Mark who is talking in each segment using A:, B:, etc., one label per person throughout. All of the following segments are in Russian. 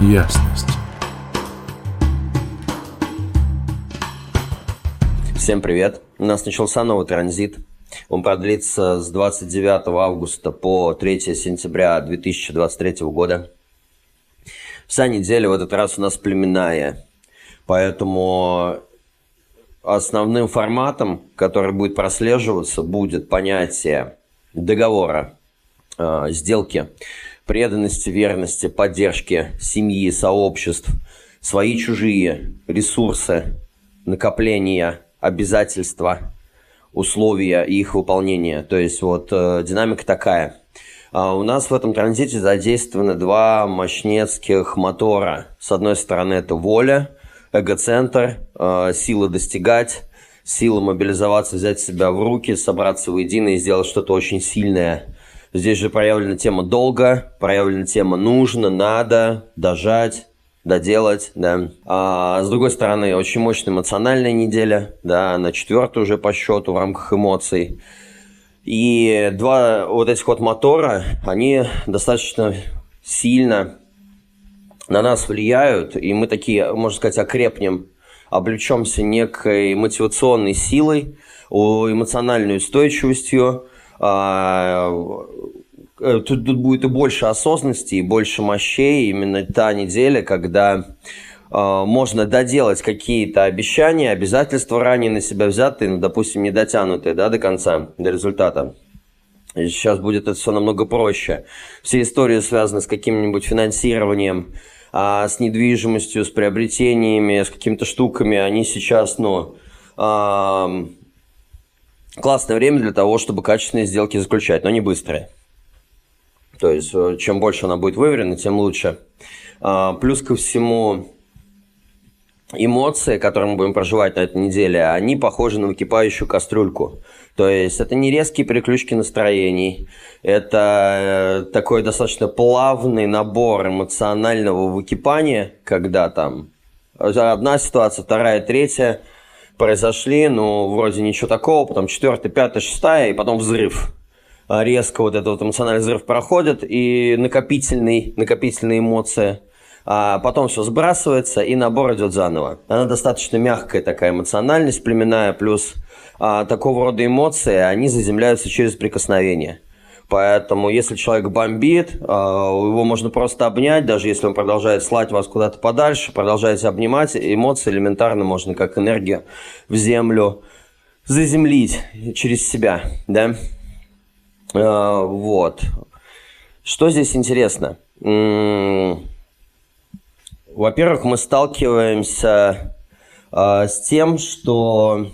A: ясность.
B: Всем привет! У нас начался новый транзит. Он продлится с 29 августа по 3 сентября 2023 года. Вся неделя в этот раз у нас племенная. Поэтому основным форматом, который будет прослеживаться, будет понятие договора, э, сделки, преданности, верности, поддержки семьи, сообществ, свои чужие ресурсы, накопления, обязательства, условия и их выполнения. То есть вот э, динамика такая. А у нас в этом транзите задействованы два мощнецких мотора. С одной стороны это воля, эгоцентр, э, сила достигать, сила мобилизоваться, взять себя в руки, собраться воедино и сделать что-то очень сильное. Здесь же проявлена тема долго, проявлена тема нужно, надо, дожать, доделать, да. А с другой стороны, очень мощная эмоциональная неделя, да, на четвертую уже по счету в рамках эмоций. И два вот этих вот мотора, они достаточно сильно на нас влияют, и мы такие, можно сказать, окрепнем, облечемся некой мотивационной силой, эмоциональной устойчивостью, Тут, тут будет и больше осознанности, и больше мощей. Именно та неделя, когда э, можно доделать какие-то обещания, обязательства ранее на себя взятые, ну, допустим, не дотянутые да, до конца, до результата. И сейчас будет это все намного проще. Все истории связаны с каким-нибудь финансированием, а, с недвижимостью, с приобретениями, с какими-то штуками, они сейчас, ну, а, классное время для того, чтобы качественные сделки заключать, но не быстрые. То есть, э, чем больше она будет выверена, тем лучше. А, плюс ко всему, эмоции, которые мы будем проживать на этой неделе, они похожи на выкипающую кастрюльку. То есть это не резкие переключки настроений, это э, такой достаточно плавный набор эмоционального выкипания, когда там одна ситуация, вторая, третья произошли, ну, вроде ничего такого, потом четвертая, пятая, шестая, и потом взрыв. Резко вот этот вот эмоциональный взрыв проходит, и накопительный, накопительные эмоции – а потом все сбрасывается, и набор идет заново. Она достаточно мягкая такая эмоциональность племенная, плюс а, такого рода эмоции, они заземляются через прикосновение. Поэтому, если человек бомбит, а, его можно просто обнять, даже если он продолжает слать вас куда-то подальше, продолжаете обнимать, эмоции элементарно можно как энергию в землю заземлить через себя, да? А, вот. Что здесь интересно? Во-первых, мы сталкиваемся э, с тем, что...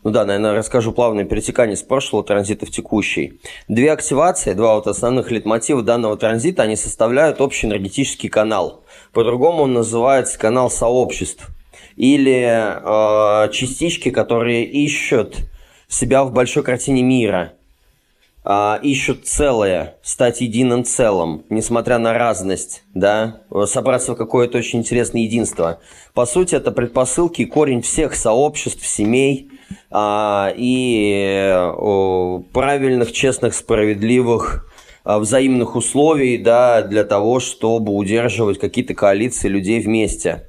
B: Э, ну да, наверное, расскажу плавное перетекание с прошлого транзита в текущий. Две активации, два вот основных литмотива данного транзита, они составляют общий энергетический канал. По-другому он называется канал сообществ. Или э, частички, которые ищут себя в большой картине мира – а, ищут целое, стать единым целым, несмотря на разность, да, собраться в какое-то очень интересное единство. По сути, это предпосылки и корень всех сообществ, семей и о, правильных, честных, справедливых а, взаимных условий, да, для того, чтобы удерживать какие-то коалиции людей вместе.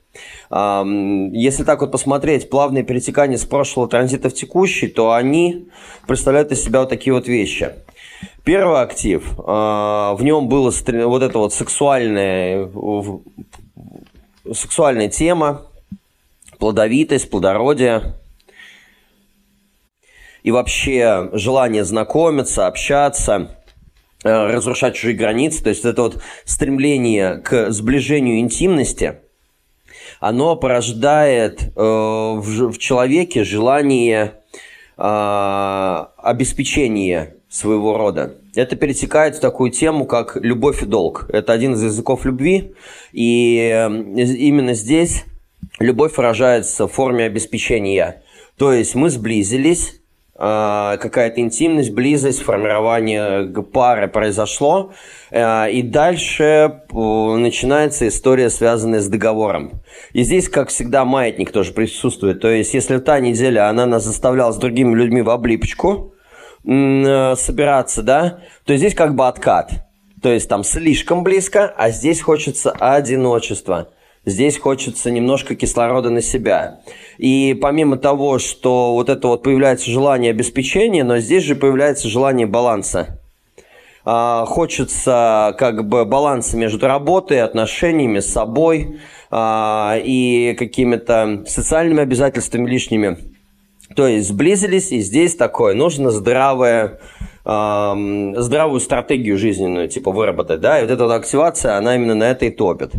B: Если так вот посмотреть, плавные перетекания с прошлого транзита в текущий, то они представляют из себя вот такие вот вещи. Первый актив, а, в нем была вот эта вот сексуальная, сексуальная тема, плодовитость, плодородие, и вообще желание знакомиться, общаться, э, разрушать чужие границы, то есть это вот стремление к сближению интимности – оно порождает э, в, человеке желание э, обеспечения своего рода. Это перетекает в такую тему, как любовь и долг. Это один из языков любви, и именно здесь любовь выражается в форме обеспечения. То есть мы сблизились, какая-то интимность, близость, формирование пары произошло. А, и дальше начинается история, связанная с договором. И здесь, как всегда, маятник тоже присутствует. То есть, если та неделя она нас заставляла с другими людьми в облипочку собираться, да, то здесь как бы откат. То есть там слишком близко, а здесь хочется одиночества. Здесь хочется немножко кислорода на себя. И помимо того, что вот это вот появляется желание обеспечения, но здесь же появляется желание баланса. А, хочется как бы баланса между работой, отношениями с собой а, и какими-то социальными обязательствами лишними. То есть сблизились, и здесь такое, нужно здравое здравую стратегию жизненную, типа, выработать, да, и вот эта вот активация, она именно на это и топит.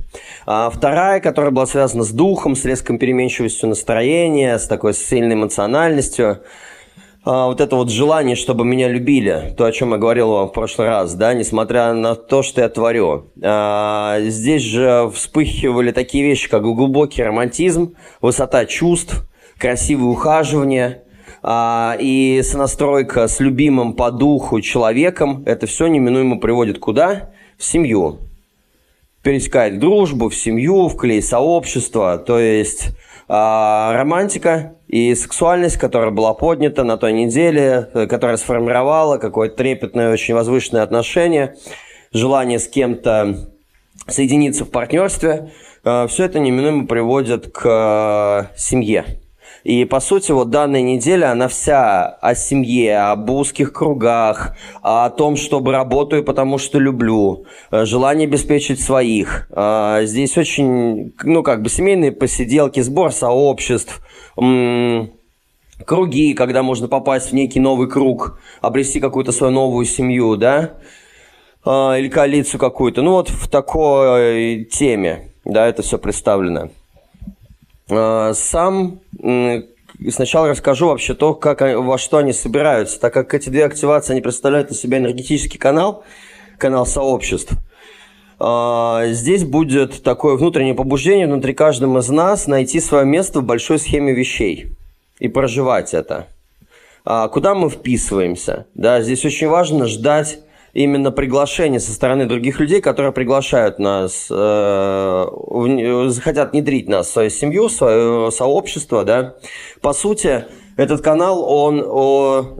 B: А вторая, которая была связана с духом, с резкой переменчивостью настроения, с такой сильной эмоциональностью, а, вот это вот желание, чтобы меня любили, то, о чем я говорил вам в прошлый раз, да, несмотря на то, что я творю. А, здесь же вспыхивали такие вещи, как глубокий романтизм, высота чувств, красивое ухаживание – а, и сонастройка с любимым по духу человеком, это все неминуемо приводит куда? В семью. Пересекает дружбу, в семью, в клей сообщества, то есть а, романтика и сексуальность, которая была поднята на той неделе, которая сформировала какое-то трепетное, очень возвышенное отношение, желание с кем-то соединиться в партнерстве, а, все это неминуемо приводит к семье. И, по сути, вот данная неделя, она вся о семье, об узких кругах, о том, чтобы работаю, потому что люблю, э, желание обеспечить своих. А, здесь очень, ну, как бы семейные посиделки, сбор сообществ, круги, когда можно попасть в некий новый круг, обрести какую-то свою новую семью, да, а, или коалицию какую-то. Ну, вот в такой теме, да, это все представлено. А, сам сначала расскажу вообще то, как, во что они собираются, так как эти две активации, они представляют из себя энергетический канал, канал сообществ. А, здесь будет такое внутреннее побуждение внутри каждого из нас найти свое место в большой схеме вещей и проживать это. А, куда мы вписываемся? Да, здесь очень важно ждать именно приглашение со стороны других людей, которые приглашают нас, э, захотят внедрить нас в свою семью, в свое сообщество, да. По сути, этот канал, он, о,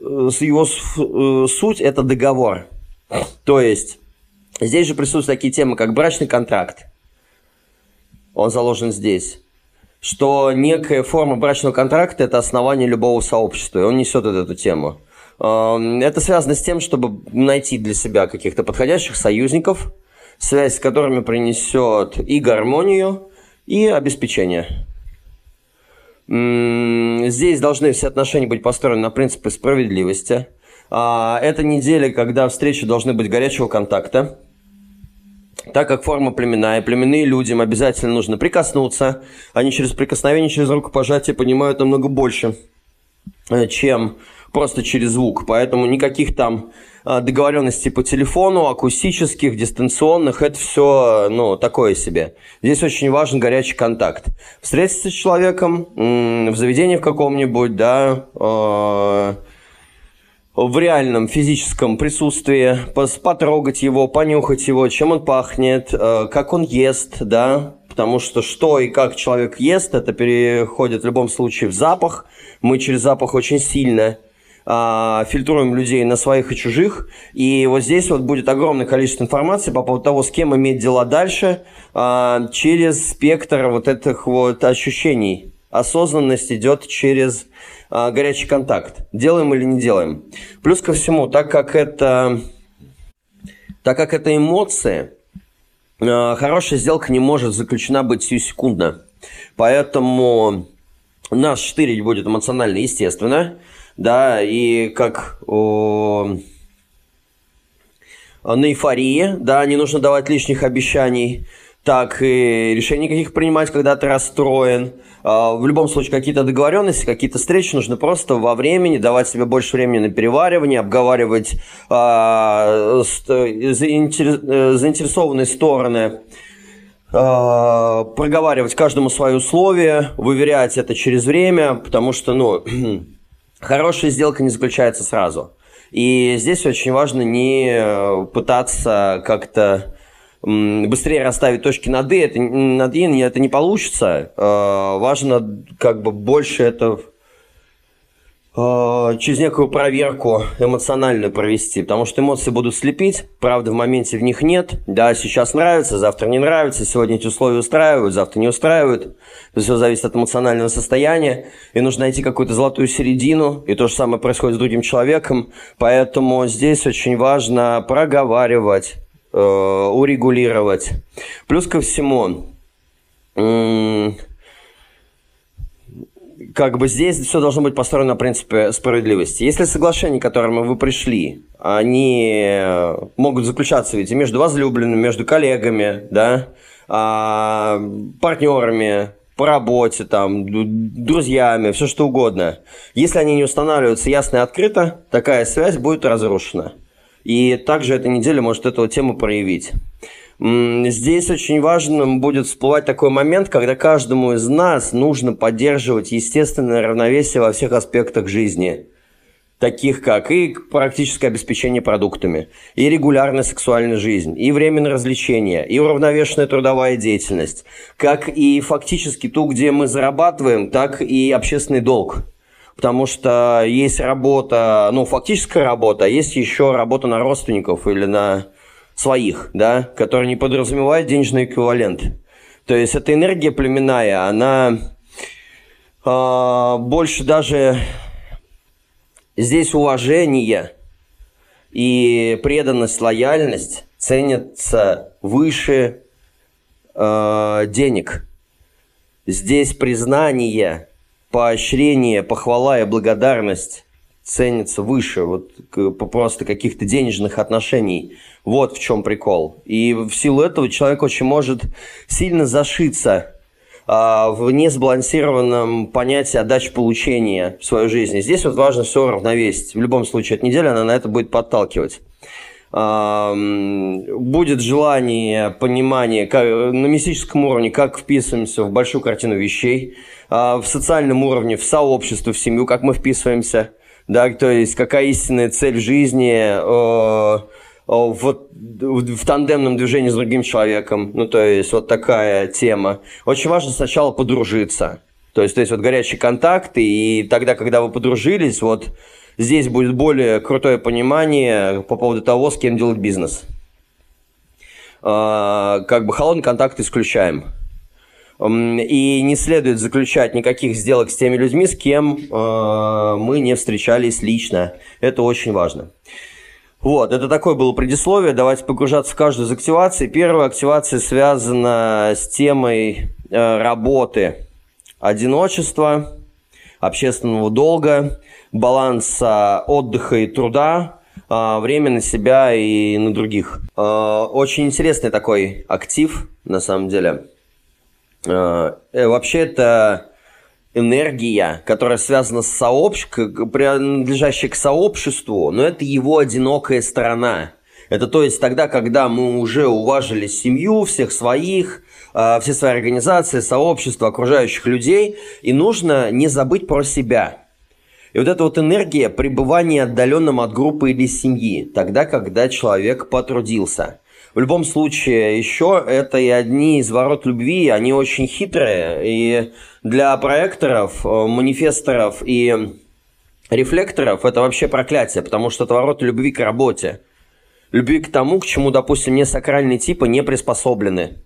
B: его э, суть – это договор. То есть, здесь же присутствуют такие темы, как брачный контракт. Он заложен здесь что некая форма брачного контракта – это основание любого сообщества, и он несет эту тему. Это связано с тем, чтобы найти для себя каких-то подходящих союзников, связь с которыми принесет и гармонию, и обеспечение. Здесь должны все отношения быть построены на принципе справедливости. А, это неделя, когда встречи должны быть горячего контакта. Так как форма племенная, племенные людям обязательно нужно прикоснуться. Они через прикосновение, через рукопожатие понимают намного больше, э, чем просто через звук, поэтому никаких там а, договоренностей по телефону, акустических, дистанционных, это все, ну, такое себе. Здесь очень важен горячий контакт. Встретиться с человеком в заведении в каком-нибудь, да, а, в реальном физическом присутствии, потрогать его, понюхать его, чем он пахнет, а, как он ест, да, потому что что и как человек ест, это переходит в любом случае в запах. Мы через запах очень сильно фильтруем людей на своих и чужих. И вот здесь вот будет огромное количество информации по поводу того, с кем иметь дела дальше, а, через спектр вот этих вот ощущений. Осознанность идет через а, горячий контакт. Делаем или не делаем. Плюс ко всему, так как это, так как это эмоции, хорошая сделка не может заключена быть сиюсекундно. Поэтому наш штырить будет эмоционально естественно да, и как о, на эйфории, да, не нужно давать лишних обещаний, так и решений каких принимать, когда ты расстроен. А, в любом случае, какие-то договоренности, какие-то встречи нужно просто во времени, давать себе больше времени на переваривание, обговаривать а, заинтересованные стороны, а, проговаривать каждому свои условия, выверять это через время, потому что, ну, Хорошая сделка не заключается сразу. И здесь очень важно не э, пытаться как-то быстрее расставить точки над «и», это, над «и» это не получится. Э, важно как бы больше это через некую проверку эмоциональную провести, потому что эмоции будут слепить, правда в моменте в них нет, да, сейчас нравится, завтра не нравится, сегодня эти условия устраивают, завтра не устраивают, все зависит от эмоционального состояния, и нужно найти какую-то золотую середину, и то же самое происходит с другим человеком, поэтому здесь очень важно проговаривать, э, урегулировать. Плюс ко всему, как бы здесь все должно быть построено на принципе справедливости. Если соглашения, к которым вы пришли, они могут заключаться ведь между возлюбленными, между коллегами, да, а, партнерами, по работе, там, друзьями, все что угодно. Если они не устанавливаются ясно и открыто, такая связь будет разрушена. И также эта неделя может эту тему проявить. Здесь очень важным будет всплывать такой момент, когда каждому из нас нужно поддерживать естественное равновесие во всех аспектах жизни таких как и практическое обеспечение продуктами, и регулярная сексуальная жизнь, и временное развлечение, и уравновешенная трудовая деятельность, как и фактически ту, где мы зарабатываем, так и общественный долг. Потому что есть работа, ну, фактическая работа, а есть еще работа на родственников или на своих, да, которые не подразумевают денежный эквивалент. То есть эта энергия племенная, она э, больше даже здесь уважение и преданность, лояльность ценятся выше э, денег. Здесь признание, поощрение, похвала и благодарность ценится выше вот просто каких-то денежных отношений. Вот в чем прикол. И в силу этого человек очень может сильно зашиться а, в несбалансированном понятии отдачи-получения в свою жизнь. здесь вот важно все равновесить. В любом случае, эта неделя она на это будет подталкивать будет желание, понимание как, на мистическом уровне, как вписываемся в большую картину вещей, а, в социальном уровне, в сообщество, в семью, как мы вписываемся – да, то есть какая истинная цель жизни э, в, в тандемном движении с другим человеком, ну, то есть вот такая тема. Очень важно сначала подружиться, то есть, то есть вот горячие контакты, и тогда, когда вы подружились, вот здесь будет более крутое понимание по поводу того, с кем делать бизнес. Э, как бы холодный контакт исключаем. И не следует заключать никаких сделок с теми людьми, с кем э, мы не встречались лично. Это очень важно. Вот, это такое было предисловие. Давайте погружаться в каждую из активаций. Первая активация связана с темой э, работы одиночества, общественного долга, баланса отдыха и труда, э, время на себя и на других. Очень интересный такой актив, на самом деле. Э, вообще это энергия, которая связана с сообществом, принадлежащая к сообществу, но это его одинокая сторона. Это то есть тогда, когда мы уже уважили семью, всех своих, э, все свои организации, сообщества, окружающих людей, и нужно не забыть про себя. И вот эта вот энергия пребывания отдаленным от группы или семьи, тогда, когда человек потрудился – в любом случае, еще это и одни из ворот любви, они очень хитрые, и для проекторов, э, манифесторов и рефлекторов это вообще проклятие, потому что это ворота любви к работе. Любви к тому, к чему, допустим, не сакральные типы не приспособлены.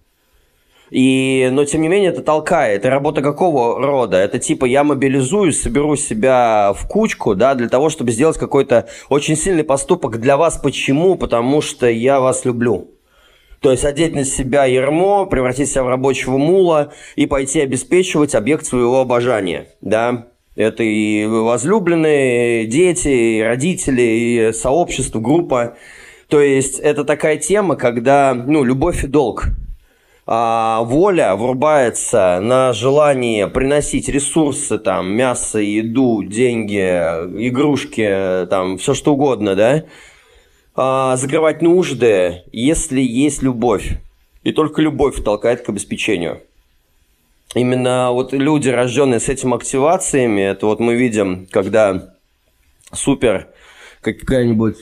B: И, но тем не менее это толкает. И работа какого рода? Это типа я мобилизуюсь, соберу себя в кучку, да, для того, чтобы сделать какой-то очень сильный поступок для вас. Почему? Потому что я вас люблю. То есть одеть на себя ермо, превратить себя в рабочего мула и пойти обеспечивать объект своего обожания, да. Это и возлюбленные, дети, и родители, и сообщество, группа. То есть это такая тема, когда, ну, любовь и долг. А воля врубается на желание приносить ресурсы, там, мясо, еду, деньги, игрушки, там, все что угодно, да, а, закрывать нужды, если есть любовь. И только любовь толкает к обеспечению. Именно вот люди, рожденные с этими активациями, это вот мы видим, когда супер какая-нибудь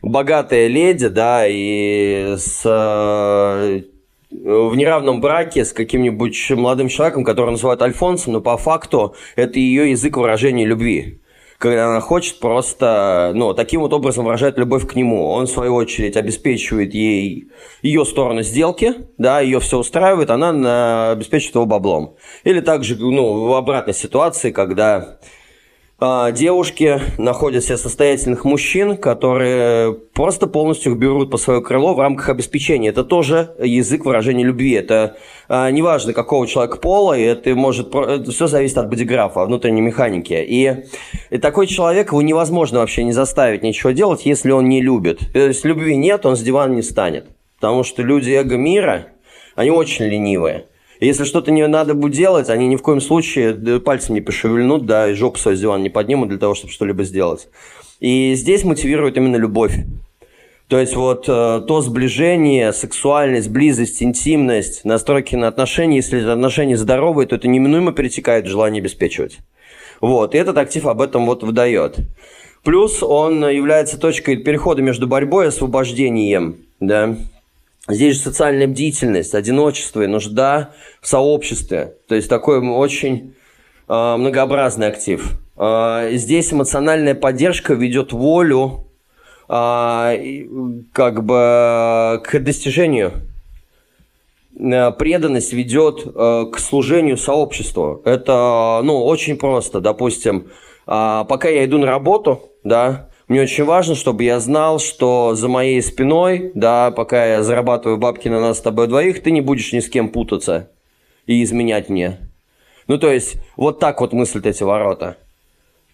B: богатая леди, да, и с, э, в неравном браке с каким-нибудь молодым человеком, которого называют Альфонсом, но по факту это ее язык выражения любви. Когда она хочет просто, ну, таким вот образом выражать любовь к нему. Он, в свою очередь, обеспечивает ей ее сторону сделки, да, ее все устраивает, она обеспечивает его баблом. Или также, ну, в обратной ситуации, когда девушки находят себе состоятельных мужчин, которые просто полностью берут по свое крыло в рамках обеспечения. Это тоже язык выражения любви. Это а, неважно, какого человека пола, и это может... Это все зависит от бодиграфа, внутренней механики. И, и такой человек, его невозможно вообще не заставить ничего делать, если он не любит. То есть любви нет, он с дивана не станет. Потому что люди эго-мира, они очень ленивые. Если что-то не надо будет делать, они ни в коем случае пальцем не пошевельнут, да, и жопу свою с дивана не поднимут для того, чтобы что-либо сделать. И здесь мотивирует именно любовь. То есть вот э, то сближение, сексуальность, близость, интимность, настройки на отношения, если отношения здоровые, то это неминуемо перетекает в желание обеспечивать. Вот, и этот актив об этом вот выдает. Плюс он является точкой перехода между борьбой и освобождением, да, Здесь же социальная бдительность, одиночество и нужда в сообществе. То есть такой очень э, многообразный актив. Э, здесь эмоциональная поддержка ведет волю э, как бы к достижению. Преданность ведет э, к служению сообществу. Это ну, очень просто. Допустим, э, пока я иду на работу, да, мне очень важно, чтобы я знал, что за моей спиной, да, пока я зарабатываю бабки на нас с тобой двоих, ты не будешь ни с кем путаться и изменять мне. Ну, то есть, вот так вот мыслят эти ворота.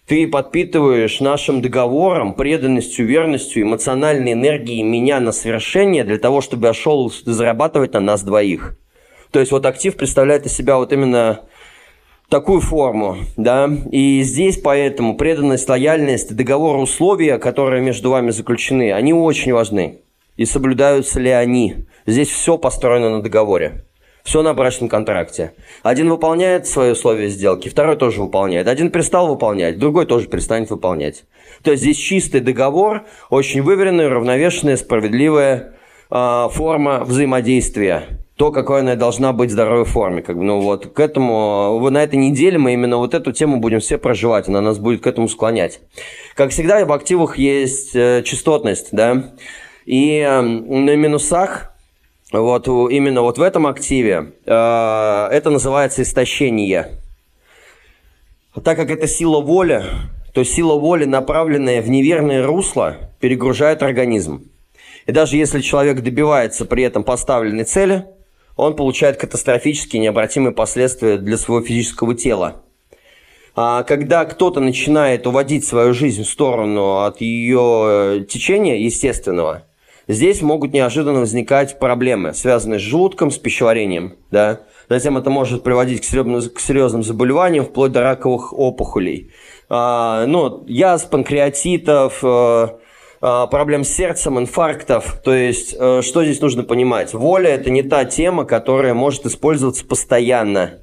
B: Ты подпитываешь нашим договором, преданностью, верностью, эмоциональной энергией меня на совершение для того, чтобы я шел зарабатывать на нас двоих. То есть вот актив представляет из себя вот именно такую форму, да, и здесь поэтому преданность, лояльность, договор, условия, которые между вами заключены, они очень важны. И соблюдаются ли они? Здесь все построено на договоре. Все на брачном контракте. Один выполняет свои условия сделки, второй тоже выполняет. Один перестал выполнять, другой тоже перестанет выполнять. То есть здесь чистый договор, очень выверенная, равновешенная, справедливая э, форма взаимодействия то, какой она должна быть в здоровой форме. Как бы, ну вот к этому, на этой неделе мы именно вот эту тему будем все проживать, она нас будет к этому склонять. Как всегда, в активах есть э, частотность, да, и э, на минусах, вот именно вот в этом активе, э, это называется истощение. Так как это сила воли, то сила воли, направленная в неверное русло, перегружает организм. И даже если человек добивается при этом поставленной цели – он получает катастрофические необратимые последствия для своего физического тела. А когда кто-то начинает уводить свою жизнь в сторону от ее э, течения естественного, здесь могут неожиданно возникать проблемы, связанные с желудком, с пищеварением. Да? Затем это может приводить к серьезным, к серьезным заболеваниям, вплоть до раковых опухолей. А, ну, яз, панкреатитов, э, проблем с сердцем, инфарктов. То есть, э, что здесь нужно понимать? Воля – это не та тема, которая может использоваться постоянно.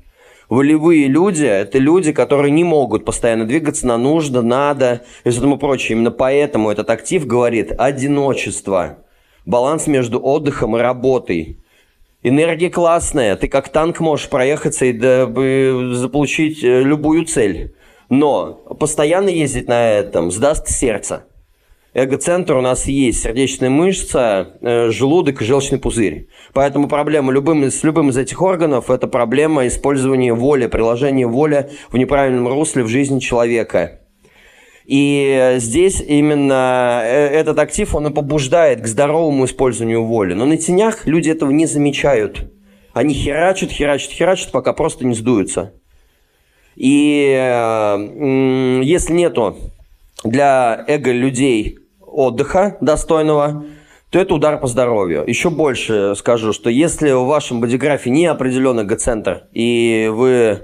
B: Волевые люди – это люди, которые не могут постоянно двигаться на нужно, надо и все тому прочее. Именно поэтому этот актив говорит одиночество, баланс между отдыхом и работой. Энергия классная, ты как танк можешь проехаться и заполучить э, любую цель. Но постоянно ездить на этом сдаст сердце. Эгоцентр у нас есть сердечная мышца, э, желудок и желчный пузырь. Поэтому проблема любым, с любым из этих органов – это проблема использования воли, приложения воли в неправильном русле в жизни человека. И здесь именно э, этот актив, он и побуждает к здоровому использованию воли. Но на тенях люди этого не замечают. Они херачат, херачат, херачат, пока просто не сдуются. И э, если нету для эго людей отдыха достойного, то это удар по здоровью. Еще больше скажу, что если в вашем бодиграфе не определенный эго-центр, и вы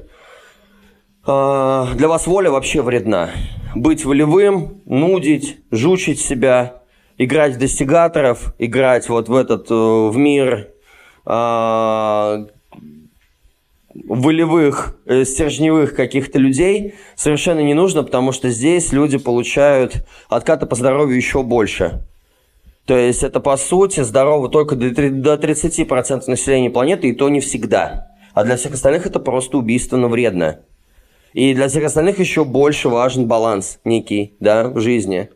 B: э, для вас воля вообще вредна, быть волевым, нудить, жучить себя, играть в достигаторов, играть вот в этот, э, в мир э, волевых, э, стержневых каких-то людей совершенно не нужно, потому что здесь люди получают откаты по здоровью еще больше. То есть это, по сути, здорово только до 30% населения планеты, и то не всегда. А для всех остальных это просто убийственно вредно. И для всех остальных еще больше важен баланс некий, да, в жизни.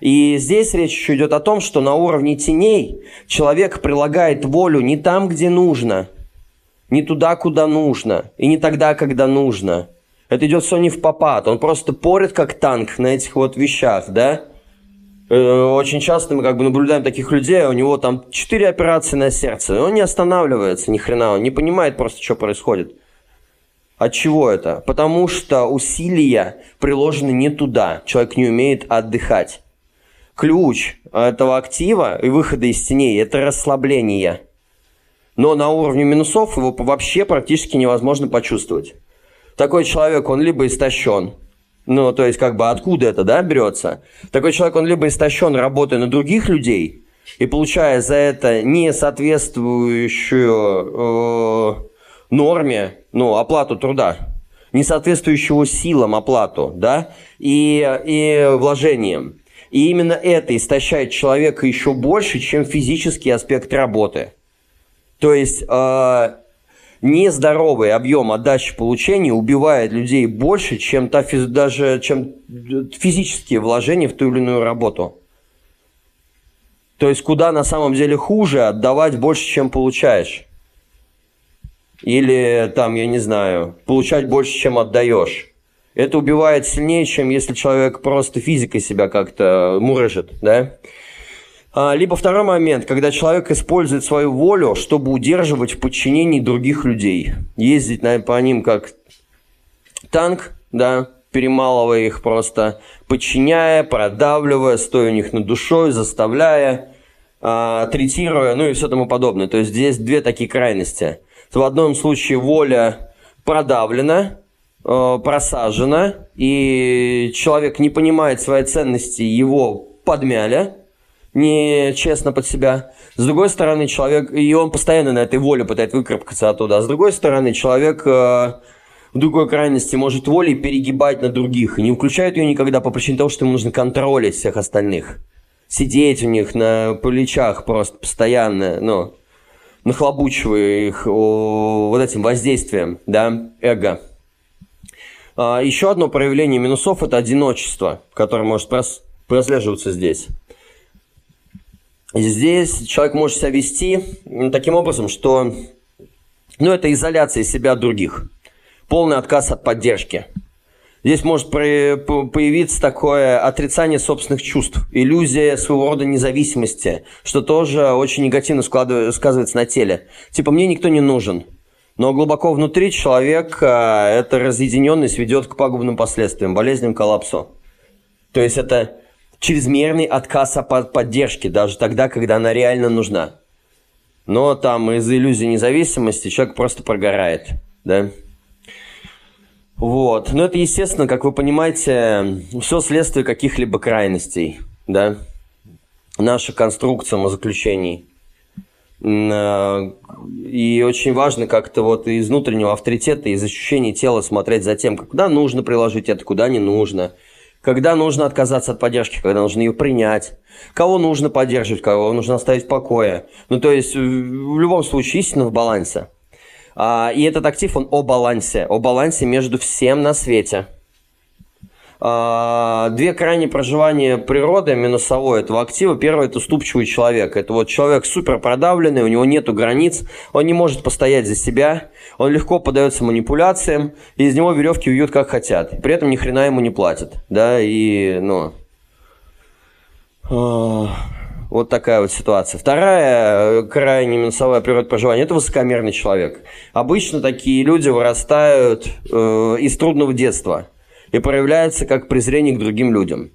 B: И здесь речь еще идет о том, что на уровне теней человек прилагает волю не там, где нужно, не туда, куда нужно, и не тогда, когда нужно. Это идет все не в попад. Он просто порит как танк на этих вот вещах, да? Э, очень часто мы как бы наблюдаем таких людей, у него там четыре операции на сердце, он не останавливается ни хрена, он не понимает просто, что происходит. От чего это? Потому что усилия приложены не туда, человек не умеет отдыхать ключ этого актива и выхода из теней – это расслабление. Но на уровне минусов его вообще практически невозможно почувствовать. Такой человек, он либо истощен, ну, то есть, как бы, откуда это, да, берется? Такой человек, он либо истощен, работая на других людей, и получая за это не соответствующую э, норме, ну, оплату труда, не соответствующего силам оплату, да, и, и вложениям. И именно это истощает человека еще больше, чем физический аспект работы. То есть э, нездоровый объем отдачи получения убивает людей больше, чем та, даже чем физические вложения в ту или иную работу. То есть куда на самом деле хуже отдавать больше, чем получаешь. Или там, я не знаю, получать больше, чем отдаешь это убивает сильнее, чем если человек просто физикой себя как-то мурыжит, да? А, либо второй момент, когда человек использует свою волю, чтобы удерживать в подчинении других людей. Ездить на, по ним как танк, да, перемалывая их просто, подчиняя, продавливая, стоя у них над душой, заставляя, а, третируя, ну и все тому подобное. То есть здесь две такие крайности. В одном случае воля продавлена, э, просажено, и человек не понимает своей ценности, его подмяли, нечестно под себя. С другой стороны, человек, и он постоянно на этой воле пытается выкарабкаться оттуда. А с другой стороны, человек э, в другой крайности может волей перегибать на других и не включает ее никогда по причине того, что ему нужно контролить всех остальных. Сидеть у них на плечах просто постоянно, ну, нахлобучивая их о, вот этим воздействием, да, эго. А, еще одно проявление минусов – это одиночество, которое может прослеживаться здесь. Здесь человек может себя вести таким образом, что ну, это изоляция себя от других, полный отказ от поддержки. Здесь может появиться такое отрицание собственных чувств, иллюзия своего рода независимости, что тоже очень негативно сказывается на теле. Типа, мне никто не нужен – но глубоко внутри человек, эта разъединенность ведет к пагубным последствиям, болезням, коллапсу. То есть это чрезмерный отказ от поддержки, даже тогда, когда она реально нужна. Но там из-за иллюзии независимости человек просто прогорает, да. Вот. Но это, естественно, как вы понимаете, все следствие каких-либо крайностей, да. Наша конструкция заключений. Э, и очень важно как-то вот из внутреннего авторитета, из ощущения тела смотреть за тем, куда нужно приложить это, куда не нужно. Когда нужно отказаться от поддержки, когда нужно ее принять. Кого нужно поддерживать, кого нужно оставить в покое. Ну, то есть, в любом случае, истина в балансе. А, и этот актив, он о балансе. О балансе между всем на свете – две крайние проживания природы минусовой этого актива. Первый – это уступчивый человек. Это вот человек супер продавленный, у него нету границ, он не может постоять за себя, он легко поддается манипуляциям, и из него веревки вьют как хотят. При этом ни хрена ему не платят. Да, и, ну... А, вот такая вот ситуация. Вторая э, крайне минусовая природа проживания – это высокомерный человек. Обычно такие люди вырастают э, из трудного детства – и проявляется как презрение к другим людям.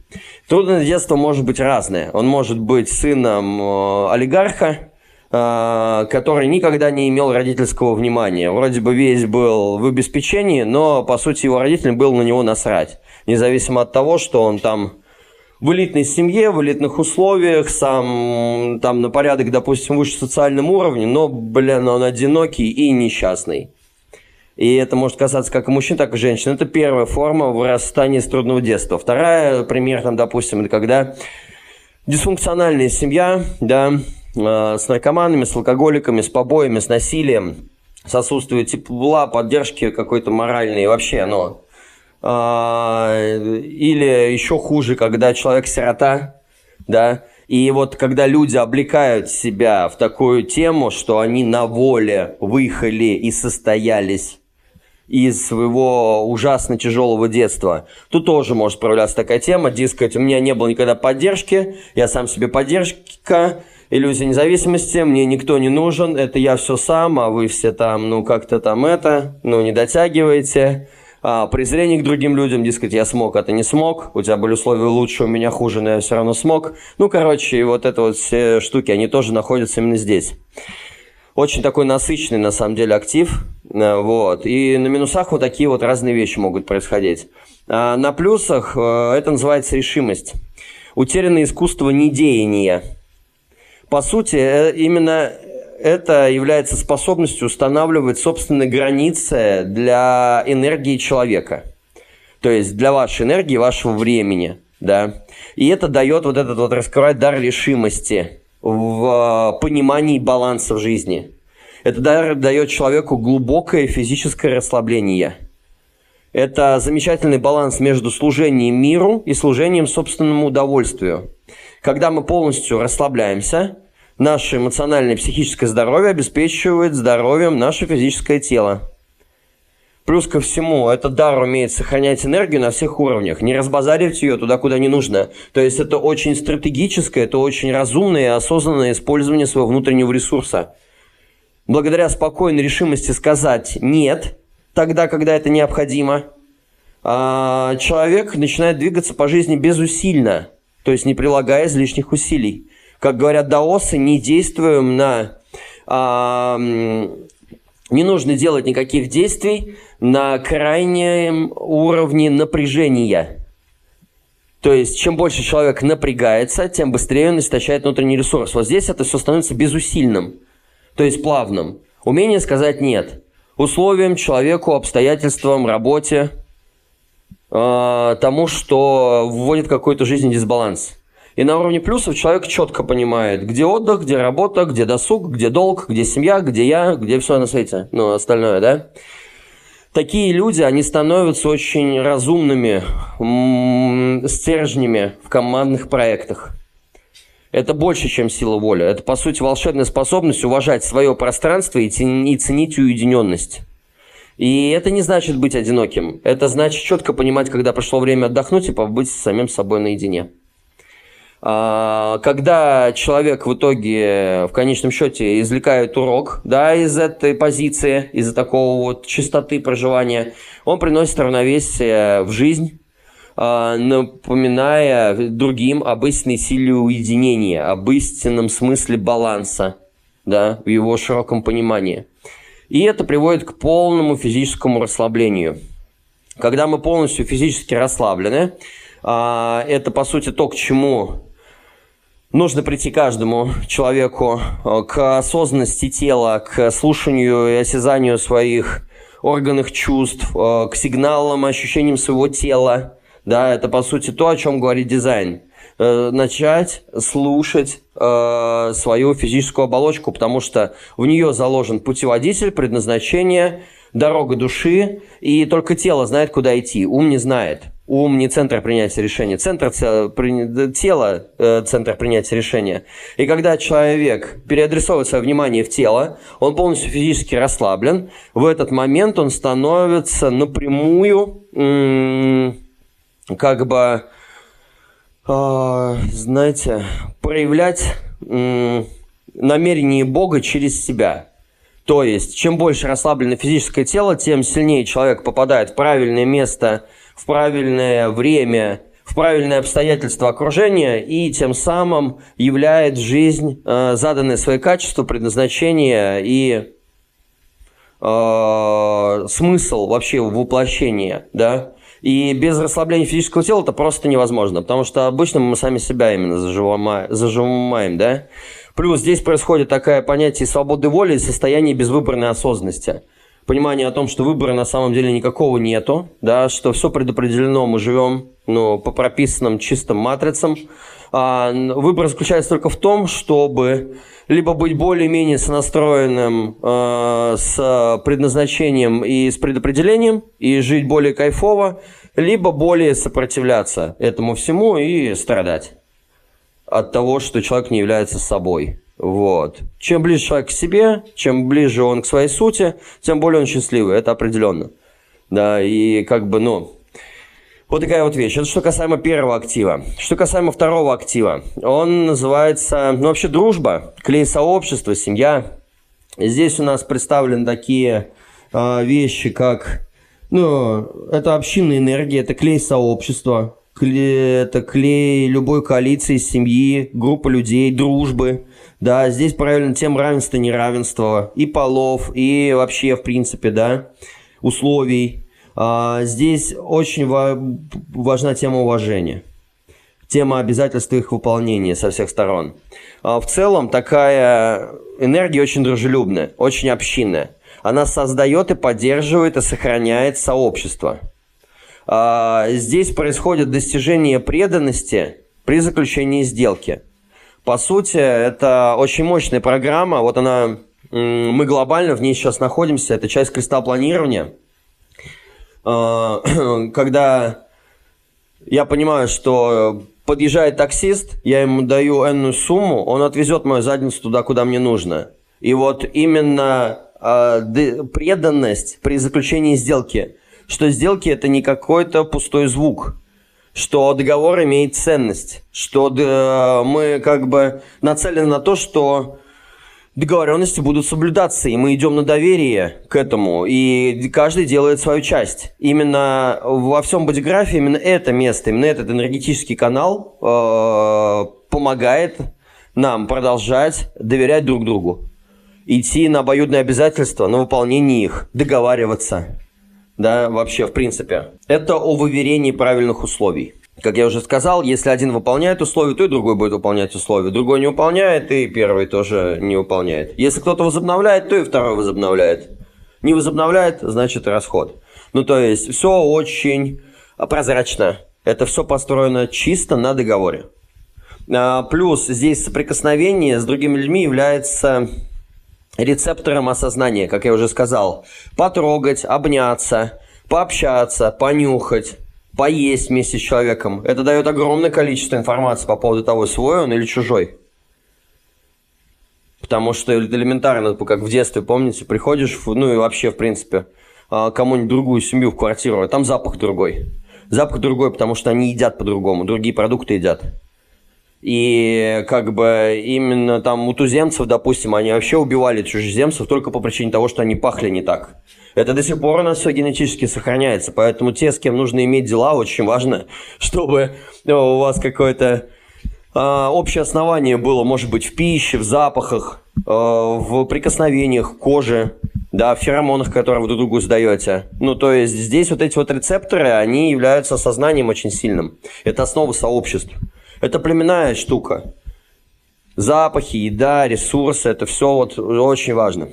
B: Трудное детство может быть разное. Он может быть сыном э, олигарха, э, который никогда не имел родительского внимания. Вроде бы весь был в обеспечении, но, по сути, его родителям было на него насрать. Независимо от того, что он там в элитной семье, в элитных условиях, сам там на порядок, допустим, выше социальном уровне, но, блин, он одинокий и несчастный и это может касаться как мужчин, так и женщин. Это первая форма вырастания из трудного детства. Вторая, пример, там, допустим, это когда дисфункциональная семья, да, э, с наркоманами, с алкоголиками, с побоями, с насилием, с отсутствием тепла, поддержки какой-то моральной, вообще, ну, а, или еще хуже, когда человек сирота, да, и вот когда люди облекают себя в такую тему, что они на воле выехали и состоялись из своего ужасно тяжелого детства. Тут тоже может проявляться такая тема, дескать, у меня не было никогда поддержки, я сам себе поддержка, иллюзия независимости, мне никто не нужен, это я все сам, а вы все там, ну, как-то там это, ну, не дотягиваете. А, презрение к другим людям, дескать, я смог, а ты не смог, у тебя были условия лучше, у меня хуже, но я все равно смог. Ну, короче, вот это вот все штуки, они тоже находятся именно здесь. Очень такой насыщенный, на самом деле, актив, э, вот. И на минусах вот такие вот разные вещи могут происходить. А на плюсах э, это называется решимость. Утерянное искусство недеяния – по сути, э, именно это является способностью устанавливать собственные границы для энергии человека. То есть для вашей энергии, вашего времени. Да? И это дает вот этот вот раскрывать дар решимости в понимании баланса в жизни. Это дает человеку глубокое физическое расслабление. Это замечательный баланс между служением миру и служением собственному удовольствию. Когда мы полностью расслабляемся, наше эмоциональное и психическое здоровье обеспечивает здоровьем наше физическое тело. Плюс ко всему, этот дар умеет сохранять энергию на всех уровнях, не разбазаривать ее туда, куда не нужно. То есть это очень стратегическое, это очень разумное и осознанное использование своего внутреннего ресурса. Благодаря спокойной решимости сказать «нет», тогда, когда это необходимо, а, человек начинает двигаться по жизни безусильно, то есть не прилагая излишних усилий как говорят даосы, не действуем на... Не нужно делать никаких действий на крайнем уровне напряжения. То есть, чем больше человек напрягается, тем быстрее он истощает внутренний ресурс. Вот здесь это все становится безусильным, то есть плавным. Умение сказать «нет» условиям, человеку, обстоятельствам, работе, э, тому, что вводит какой-то жизненный дисбаланс. И на уровне плюсов человек четко понимает, где отдых, где работа, где досуг, где долг, где семья, где я, где все на свете, ну, остальное, да. Такие люди, они становятся очень разумными стержнями в командных проектах. Это больше, чем сила воли. Это, по сути, волшебная способность уважать свое пространство и ценить уединенность. И это не значит быть одиноким. Это значит четко понимать, когда пришло время отдохнуть и побыть с самим собой наедине. А, когда человек в итоге, в конечном счете, извлекает урок да, из этой позиции, из-за такого вот чистоты проживания, он приносит равновесие в жизнь, а, напоминая другим об истинной силе уединения, об истинном смысле баланса да, в его широком понимании. И это приводит к полному физическому расслаблению. Когда мы полностью физически расслаблены, а, это, по сути, то, к чему нужно прийти каждому человеку э, к осознанности тела, к слушанию и осязанию своих органов чувств, э, к сигналам, ощущениям своего тела. Да, это по сути то, о чем говорит дизайн. Э, начать слушать свою физическую оболочку, потому что в нее заложен путеводитель, предназначение, дорога души, и только тело знает, куда идти, ум не знает. Ум не центр принятия решения, центр тела, э, центр принятия решения. И когда человек переадресовывает свое внимание в тело, он полностью физически расслаблен, в этот момент он становится напрямую, как бы, а, знаете, проявлять намерение Бога через себя. То есть, чем больше расслаблено физическое тело, тем сильнее человек попадает в правильное место – в правильное время, в правильные обстоятельства окружения и тем самым являет жизнь э, заданное свои качества, предназначение и э, смысл вообще воплощения, да. И без расслабления физического тела это просто невозможно, потому что обычно мы сами себя именно зажимаем да. Плюс здесь происходит такое понятие свободы воли и состояние безвыборной осознанности понимание о том, что выбора на самом деле никакого нету, да, что все предопределено, мы живем ну, по прописанным чистым матрицам, А, выбор заключается только в том, чтобы либо быть более-менее сонастроенным э, с предназначением и с предопределением, и жить более кайфово, либо более сопротивляться этому всему и страдать от того, что человек не является собой. Вот. Чем ближе человек к себе, чем ближе он к своей сути, тем более он счастливый, это определенно. Да, и как бы, ну, вот такая вот вещь. Это что касаемо первого актива. Что касаемо второго актива. Он называется, ну, вообще дружба, клей сообщества, семья. Здесь у нас представлены такие э, вещи, как, ну, это общинная энергия, это клей сообщества, клей, это клей любой коалиции, семьи, группы людей, дружбы. Да, здесь правильно тем равенства, неравенства, и полов, и вообще, в принципе, да, условий. А, здесь очень важна тема уважения, тема обязательств их выполнения со всех сторон. А, в целом такая энергия очень дружелюбная, очень общинная. Она создает и поддерживает и сохраняет сообщество. А, здесь происходит достижение преданности при заключении сделки. По сути, это очень мощная программа. Вот она, мы глобально в ней сейчас находимся. Это часть креста планирования – а, когда я понимаю, что подъезжает таксист, я ему даю энную сумму, он отвезет мою задницу туда, куда мне нужно. И вот именно э, преданность при заключении сделки, что сделки это не какой-то пустой звук, что договор имеет ценность, что э, мы как бы нацелены на то, что договоренности будут соблюдаться, и мы идем на доверие к этому, и каждый делает свою часть. Именно во всем бодиграфе именно это место, именно этот энергетический канал э, помогает нам продолжать доверять друг другу, идти на обоюдные обязательства, на выполнение их, договариваться, да, вообще, в принципе. Это о выверении правильных условий. Как я уже сказал, если один выполняет условия, то и другой будет выполнять условия. Другой не выполняет, и первый тоже не выполняет. Если кто-то возобновляет, то и второй возобновляет. Не возобновляет, значит расход. Ну, то есть, все очень прозрачно. Это все построено чисто на договоре. А, плюс здесь соприкосновение с другими людьми является рецептором осознания, как я уже сказал. Потрогать, обняться, пообщаться, понюхать поесть вместе с человеком. Это дает огромное количество информации по поводу того, свой он или чужой. Потому что элементарно, как в детстве, помните, приходишь, ну и вообще, в принципе, а, кому-нибудь другую семью в квартиру, а там запах другой. Запах другой, потому что они едят по-другому, другие продукты едят. И как бы именно там у туземцев, допустим, они вообще убивали чужеземцев только по причине того, что они пахли не так. Это до сих пор у нас все генетически сохраняется. Поэтому те, с кем нужно иметь дела, очень важно, чтобы у вас какое-то а, общее основание было, может быть, в пище, в запахах, э, в прикосновениях, коже, да, в феромонах, которые вы друг другу сдаете. Ну, то есть здесь вот эти вот рецепторы, они являются осознанием очень сильным. Это основа сообществ. Это племенная штука. Запахи, еда, ресурсы, это все вот очень важно.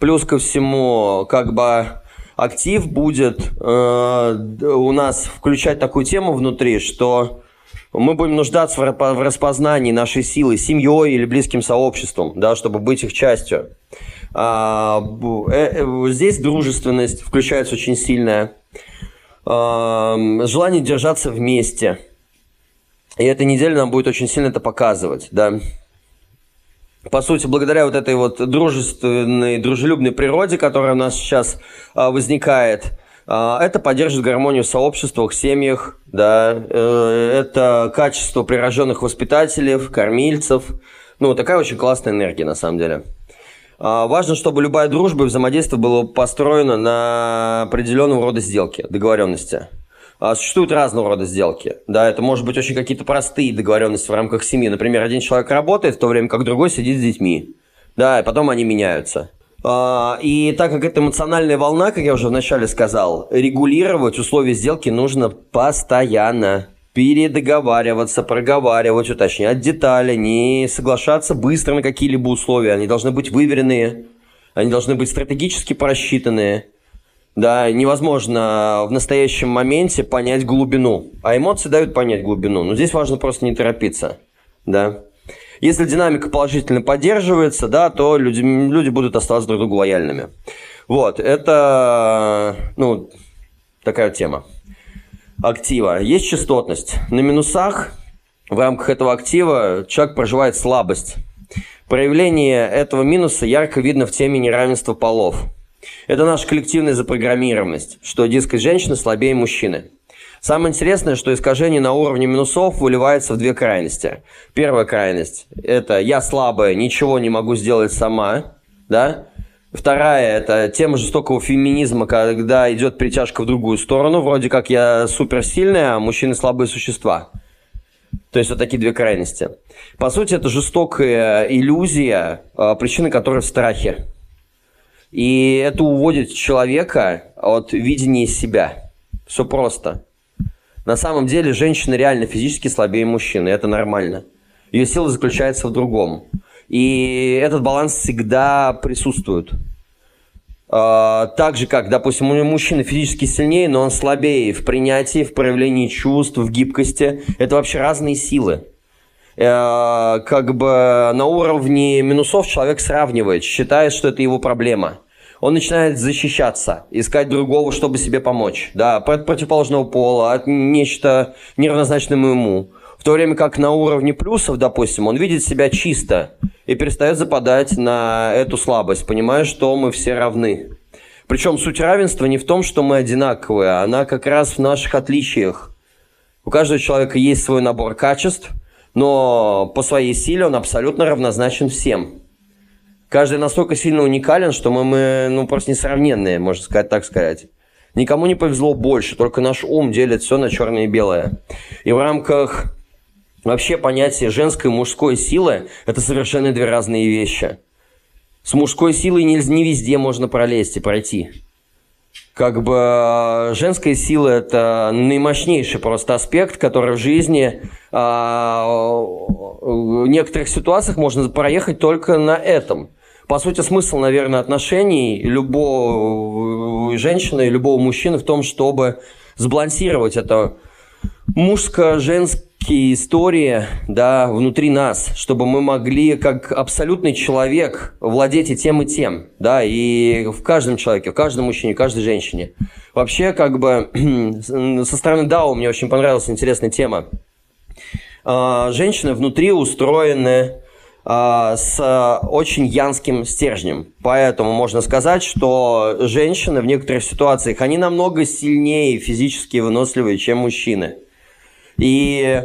B: Плюс ко всему, как бы актив будет э, у нас включать такую тему внутри, что мы будем нуждаться в распознании нашей силы семьей или близким сообществом, да, чтобы быть их частью. А, э, э, здесь дружественность включается очень сильная. А, желание держаться вместе. И эта неделя нам будет очень сильно это показывать, да по сути, благодаря вот этой вот дружественной, дружелюбной природе, которая у нас сейчас а, возникает, а, это поддерживает гармонию в сообществах, семьях, да, э, это качество прирожденных воспитателей, кормильцев. Ну, такая очень классная энергия, на самом деле. А, важно, чтобы любая дружба и взаимодействие было построено на определенного рода сделке, договоренности. А, существуют разного рода сделки. Да, это может быть очень какие-то простые договоренности в рамках семьи. Например, один человек работает, в то время как другой сидит с детьми. Да, и потом они меняются. А, и так как это эмоциональная волна, как я уже вначале сказал, регулировать условия сделки нужно постоянно. Передоговариваться, проговаривать, уточнять детали, не соглашаться быстро на какие-либо условия. Они должны быть выверенные, они должны быть стратегически просчитанные. Да, невозможно в настоящем моменте понять глубину. А эмоции дают понять глубину. Но здесь важно просто не торопиться. Да. Если динамика положительно поддерживается, да, то люди, люди будут оставаться друг другу лояльными. Вот, это, ну, такая тема. Актива. Есть частотность. На минусах в рамках этого актива человек проживает слабость. Проявление этого минуса ярко видно в теме неравенства полов. Это наша коллективная запрограммированность, что, дескать, женщины слабее мужчины. Самое интересное, что искажение на уровне минусов выливается в две крайности. Первая крайность – это я слабая, ничего не могу сделать сама, да? Вторая – это тема жестокого феминизма, когда идет притяжка в другую сторону, вроде как я суперсильная, а мужчины слабые существа. То есть вот такие две крайности. По сути, это жестокая иллюзия, а, причина которой в страхе. И это уводит человека от видения себя. Все просто. На самом деле женщина реально физически слабее мужчины, это нормально. Ее сила заключается в другом. И этот баланс всегда присутствует. А, так же, как, допустим, мужчина физически сильнее, но он слабее в принятии, в проявлении чувств, в гибкости. Это вообще разные силы. Э, как бы на уровне минусов человек сравнивает, считает, что это его проблема он начинает защищаться, искать другого, чтобы себе помочь. Да, от противоположного пола, от нечто неравнозначного ему. В то время как на уровне плюсов, допустим, он видит себя чисто и перестает западать на эту слабость, понимая, что мы все равны. Причем суть равенства не в том, что мы одинаковые, она как раз в наших отличиях. У каждого человека есть свой набор качеств, но по своей силе он абсолютно равнозначен всем. Каждый настолько сильно уникален, что мы, мы ну, просто несравненные, можно сказать, так сказать. Никому не повезло больше, только наш ум делит все на черное и белое. И в рамках вообще понятия женской и мужской силы это совершенно две разные вещи. С мужской силой не, не везде можно пролезть и пройти. Как бы э, женская сила – это наимощнейший просто аспект, который в жизни а, в некоторых ситуациях можно проехать только на этом. По сути, смысл, наверное, отношений любого женщины и любого мужчины в том, чтобы сбалансировать это мужско-женские истории да, внутри нас, чтобы мы могли как абсолютный человек владеть и тем, и тем. Да, и в каждом человеке, в каждом мужчине, в каждой женщине. Вообще, как бы, со стороны Дао мне очень понравилась интересная тема. А, женщины внутри устроены а, с очень янским стержнем. Поэтому можно сказать, что женщины в некоторых ситуациях, они намного сильнее физически выносливые, чем мужчины. И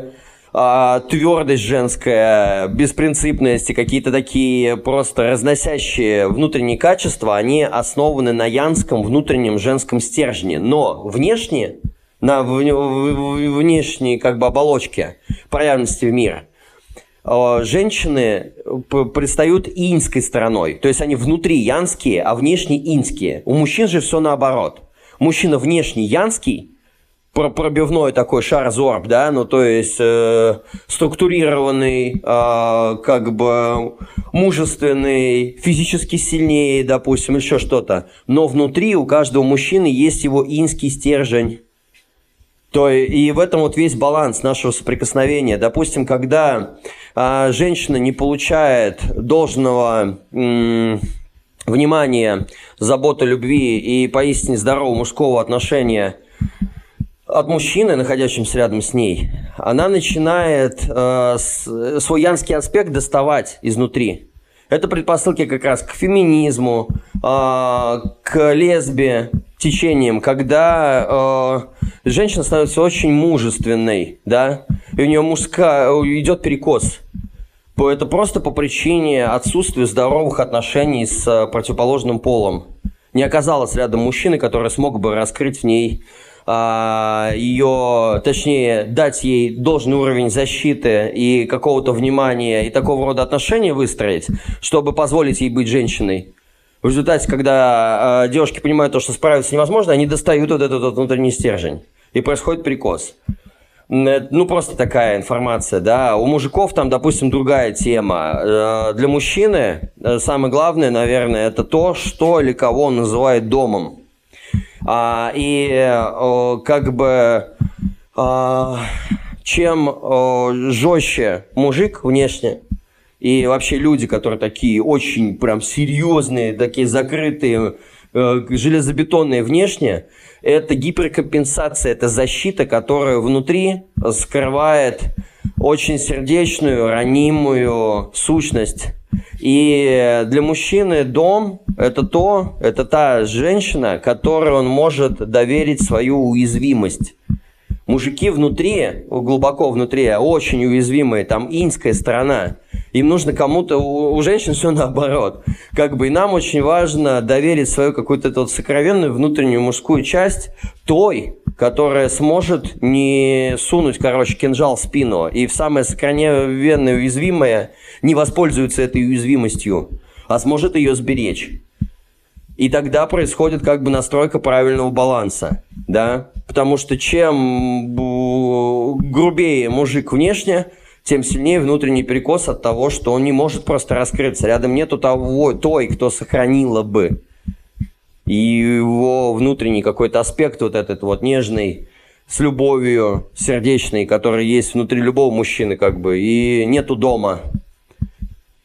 B: а, твердость женская, беспринципность и какие-то такие просто разносящие внутренние качества, они основаны на янском внутреннем женском стержне. Но внешне, на внешней как бы оболочке проявленности в мире – Э, женщины предстают иньской стороной. То есть они внутри янские, а внешне иньские. У мужчин же все наоборот. Мужчина внешний янский, пробивной такой шар-зорб, да, ну то есть э, структурированный, э, как бы мужественный, физически сильнее, допустим, еще что-то. Но внутри у каждого мужчины есть его инский стержень. То и в этом вот весь баланс нашего соприкосновения. Допустим, когда а, женщина не получает должного м, внимания, заботы, любви и поистине здорового мужского отношения от мужчины, находящегося рядом с ней, она начинает э, свой янский аспект доставать изнутри. Это предпосылки как раз к феминизму, э, к лесбе, течением, когда э, женщина становится очень мужественной, да, и у нее мужская, идет перекос. Это просто по причине отсутствия здоровых отношений с э, противоположным полом. Не оказалось рядом мужчины, который смог бы раскрыть в ней ее, точнее, дать ей должный уровень защиты и какого-то внимания и такого рода отношений выстроить, чтобы позволить ей быть женщиной. В результате, когда э, девушки понимают то, что справиться невозможно, они достают вот этот вот внутренний стержень. И происходит прикос. Ну, просто такая информация, да. У мужиков там, допустим, другая тема. Э, для мужчины э, самое главное, наверное, это то, что или кого он называет домом. А, и э, как бы э, чем э, жестче мужик внешне, и вообще люди, которые такие очень прям серьезные, такие закрытые, э, железобетонные внешне, это гиперкомпенсация, это защита, которая внутри скрывает очень сердечную, ранимую сущность. И для мужчины дом – это то, это та женщина, которой он может доверить свою уязвимость. Мужики внутри, глубоко внутри, очень уязвимые, там иньская сторона. Им нужно кому-то, у, у женщин все наоборот. Как бы и нам очень важно доверить свою какую-то вот сокровенную внутреннюю мужскую часть той, которая сможет не сунуть, короче, кинжал в спину и в самое сокровенное уязвимое не воспользуется этой уязвимостью, а сможет ее сберечь. И тогда происходит как бы настройка правильного баланса, да, потому что чем грубее мужик внешне, тем сильнее внутренний перекос от того, что он не может просто раскрыться. Рядом нету того, той, кто сохранила бы. И его внутренний какой-то аспект вот этот вот нежный, с любовью, сердечный, который есть внутри любого мужчины как бы, и нету дома.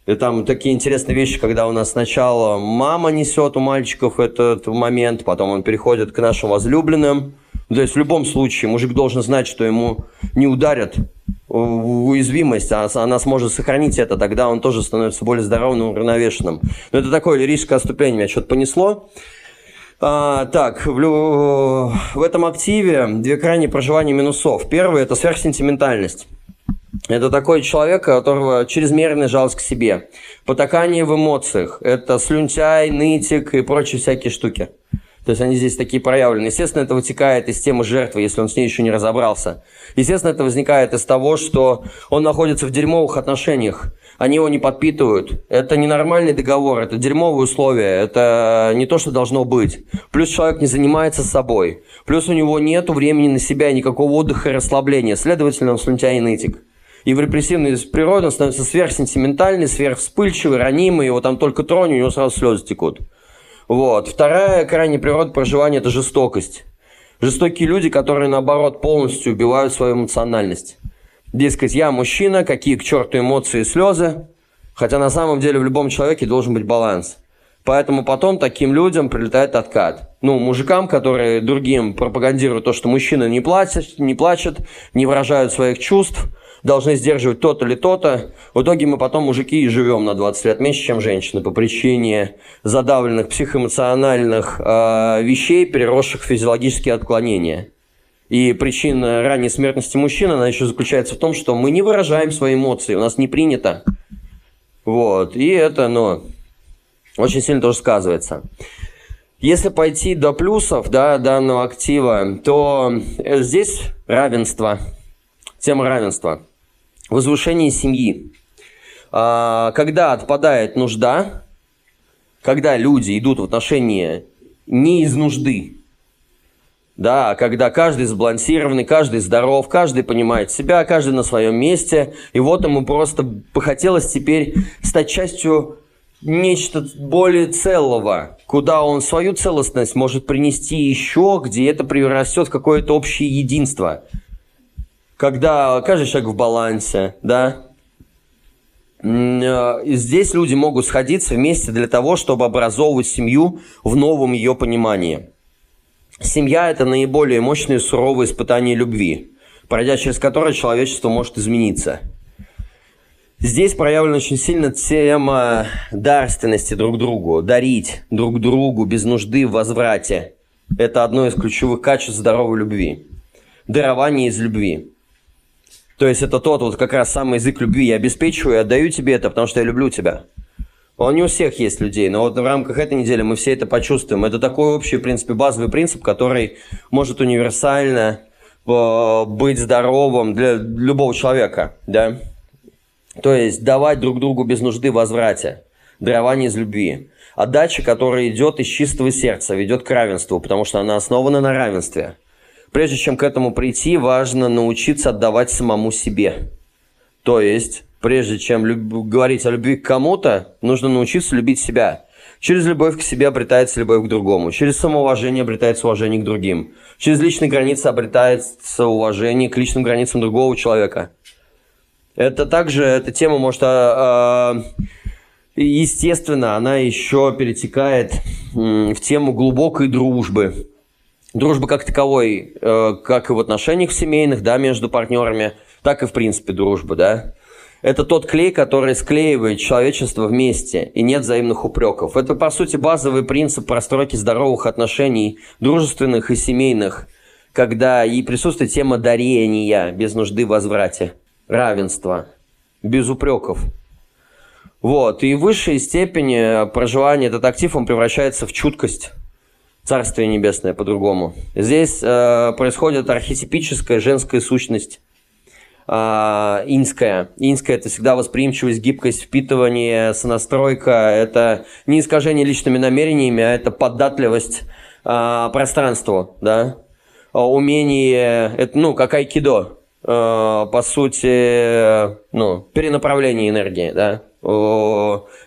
B: И там такие интересные вещи, когда у нас сначала мама несет у мальчиков этот момент, потом он переходит к нашим возлюбленным. То есть в любом случае мужик должен знать, что ему не ударят в уязвимость, а она сможет сохранить это, тогда он тоже становится более здоровым и уравновешенным. Но это такое лирическое отступление, меня что-то понесло. А, так, в, в этом активе две крайние проживания минусов. Первый – это сверхсентиментальность. Это такой человек, у которого чрезмерная жалость к себе. Потакание в эмоциях. Это слюнтяй, нытик и прочие всякие штуки. То есть они здесь такие проявлены. Естественно, это вытекает из темы жертвы, если он с ней еще не разобрался. Естественно, это возникает из того, что он находится в дерьмовых отношениях. Они его не подпитывают. Это ненормальный договор, это дерьмовые условия, это не то, что должно быть. Плюс человек не занимается собой. Плюс у него нет времени на себя, никакого отдыха и расслабления. Следовательно, он слюнтяй и нытик и в репрессивной природе он становится сверхсентиментальный, сверхвспыльчивый, ранимый, его там только тронь, у него сразу слезы текут. Вот. Вторая крайняя природа проживания – это жестокость. Жестокие люди, которые, наоборот, полностью убивают свою эмоциональность. Дескать, я мужчина, какие к черту эмоции и слезы, хотя на самом деле в любом человеке должен быть баланс. Поэтому потом таким людям прилетает откат. Ну, мужикам, которые другим пропагандируют то, что мужчины не плачут, не плачут, не выражают своих чувств – должны сдерживать то-то или то-то. В итоге мы потом, мужики, и живем на 20 лет меньше, чем женщины по причине задавленных психоэмоциональных э, вещей, переросших в физиологические отклонения. И причина ранней смертности мужчин, она еще заключается в том, что мы не выражаем свои эмоции, у нас не принято. Вот, и это, ну, очень сильно тоже сказывается. Если пойти до плюсов да, данного актива, то здесь равенство, тема равенства возвышение семьи. А, когда отпадает нужда, когда люди идут в отношения не из нужды, да, когда каждый сбалансированный, каждый здоров, каждый понимает себя, каждый на своем месте, и вот ему просто захотелось теперь стать частью нечто более целого, куда он свою целостность может принести еще, где это преврастет в какое-то общее единство – когда каждый человек в балансе, да. Э, здесь люди могут сходиться вместе для того, чтобы образовывать семью в новом ее понимании. Семья – это наиболее мощное суровое испытание любви, пройдя через которое человечество может измениться. Здесь проявлена очень сильно тема дарственности друг другу, дарить друг другу без нужды в возврате. Это одно из ключевых качеств здоровой любви. Дарование из любви. То есть это тот вот как раз самый язык любви. Я обеспечиваю и отдаю тебе это, потому что я люблю тебя. Он не у всех есть людей, но вот в рамках этой недели мы все это почувствуем. Это такой общий, в принципе, базовый принцип, который может универсально э, быть здоровым для любого человека, да. То есть давать друг другу без нужды возврате, дарование из любви. Отдача, которая идет из чистого сердца, ведет к равенству, потому что она основана на равенстве – Прежде чем к этому прийти, важно научиться отдавать самому себе. То есть, прежде чем люб- говорить о любви к кому-то, нужно научиться любить себя. Через любовь к себе обретается любовь к другому. Через самоуважение обретается уважение к другим. Через личные границы обретается уважение к личным границам другого человека. Это также, эта тема может, а, а, естественно, она еще перетекает в тему глубокой дружбы. Дружба как таковой, э, как и в отношениях семейных, да, между партнерами, так и в принципе дружба, да. Это тот клей, который склеивает человечество вместе, и нет взаимных упреков. Это, по сути, базовый принцип простройки здоровых отношений, дружественных и семейных, когда и присутствует тема дарения без нужды в возврате, равенства, без упреков. Вот, и в высшей степени проживания этот актив, он превращается в чуткость, Царствие Небесное по-другому. Здесь э, происходит архетипическая женская сущность, а, инская. Инская – это всегда восприимчивость, гибкость, впитывание, сонастройка. Это не искажение личными намерениями, а это податливость а, пространству, да. А, умение, это, ну, как айкидо, а, по сути, ну, перенаправление энергии, да.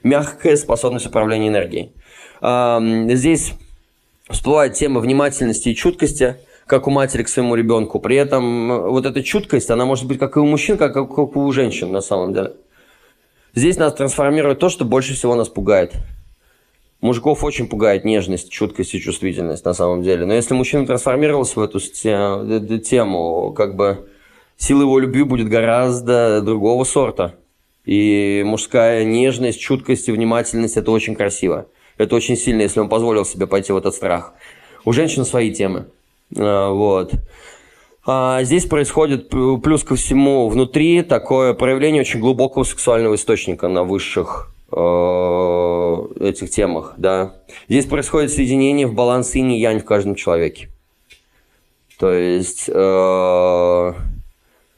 B: Мягкая способность управления энергией. А, здесь всплывает тема внимательности и чуткости – как у матери к своему ребенку. При этом э, вот эта чуткость, она может быть как и у мужчин, как, как и у женщин на самом деле. Здесь нас трансформирует то, что больше всего нас пугает. Мужиков очень пугает нежность, чуткость и чувствительность на самом деле. Но если мужчина трансформировался в эту тему, как бы сила его любви будет гораздо другого сорта. И мужская нежность, чуткость и внимательность – это очень красиво. Это очень сильно, если он позволил себе пойти в этот страх. У женщин свои темы. А, вот. А здесь происходит плюс ко всему внутри такое проявление очень глубокого сексуального источника на высших э, этих темах, да. Здесь происходит соединение в баланс инь и янь в каждом человеке. То есть, э,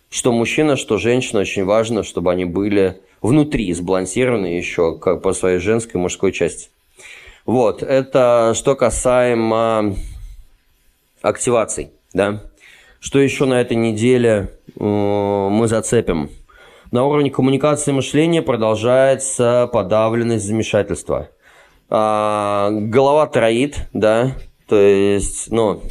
B: что мужчина, что женщина, очень важно, чтобы они были внутри сбалансированы еще как по своей женской и мужской части. Вот, это что касаемо активаций, да. Что еще на этой неделе э, мы зацепим? На уровне коммуникации и мышления продолжается подавленность замешательства. А, голова троит, да, то есть, ну,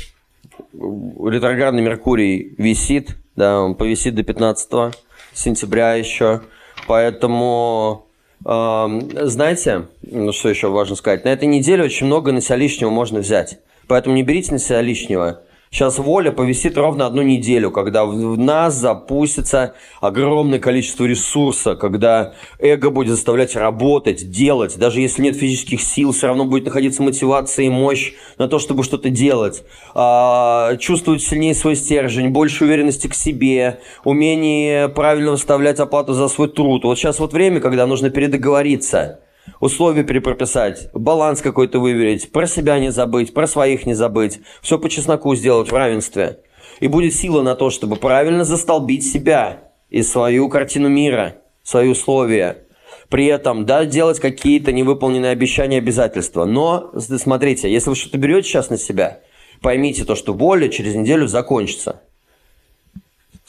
B: ретроградный Меркурий висит, да, он повисит до 15 сентября еще, поэтому знаете, ну что еще важно сказать, на этой неделе очень много на себя лишнего можно взять. Поэтому не берите на себя лишнего. Сейчас воля повисит ровно одну неделю, когда в нас запустится огромное количество ресурса, когда эго будет заставлять работать, делать. Даже если нет физических сил, все равно будет находиться мотивация и мощь на то, чтобы что-то делать. А, чувствовать сильнее свой стержень, больше уверенности к себе, умение правильно выставлять оплату за свой труд. Вот сейчас вот время, когда нужно передоговориться – условия перепрописать, баланс какой-то выверить, про себя не забыть, про своих не забыть, все по чесноку сделать в равенстве. И будет сила на то, чтобы правильно застолбить себя и свою картину мира, свои условия. При этом, да, делать какие-то невыполненные обещания, обязательства. Но, смотрите, если вы что-то берете сейчас на себя, поймите то, что воля через неделю закончится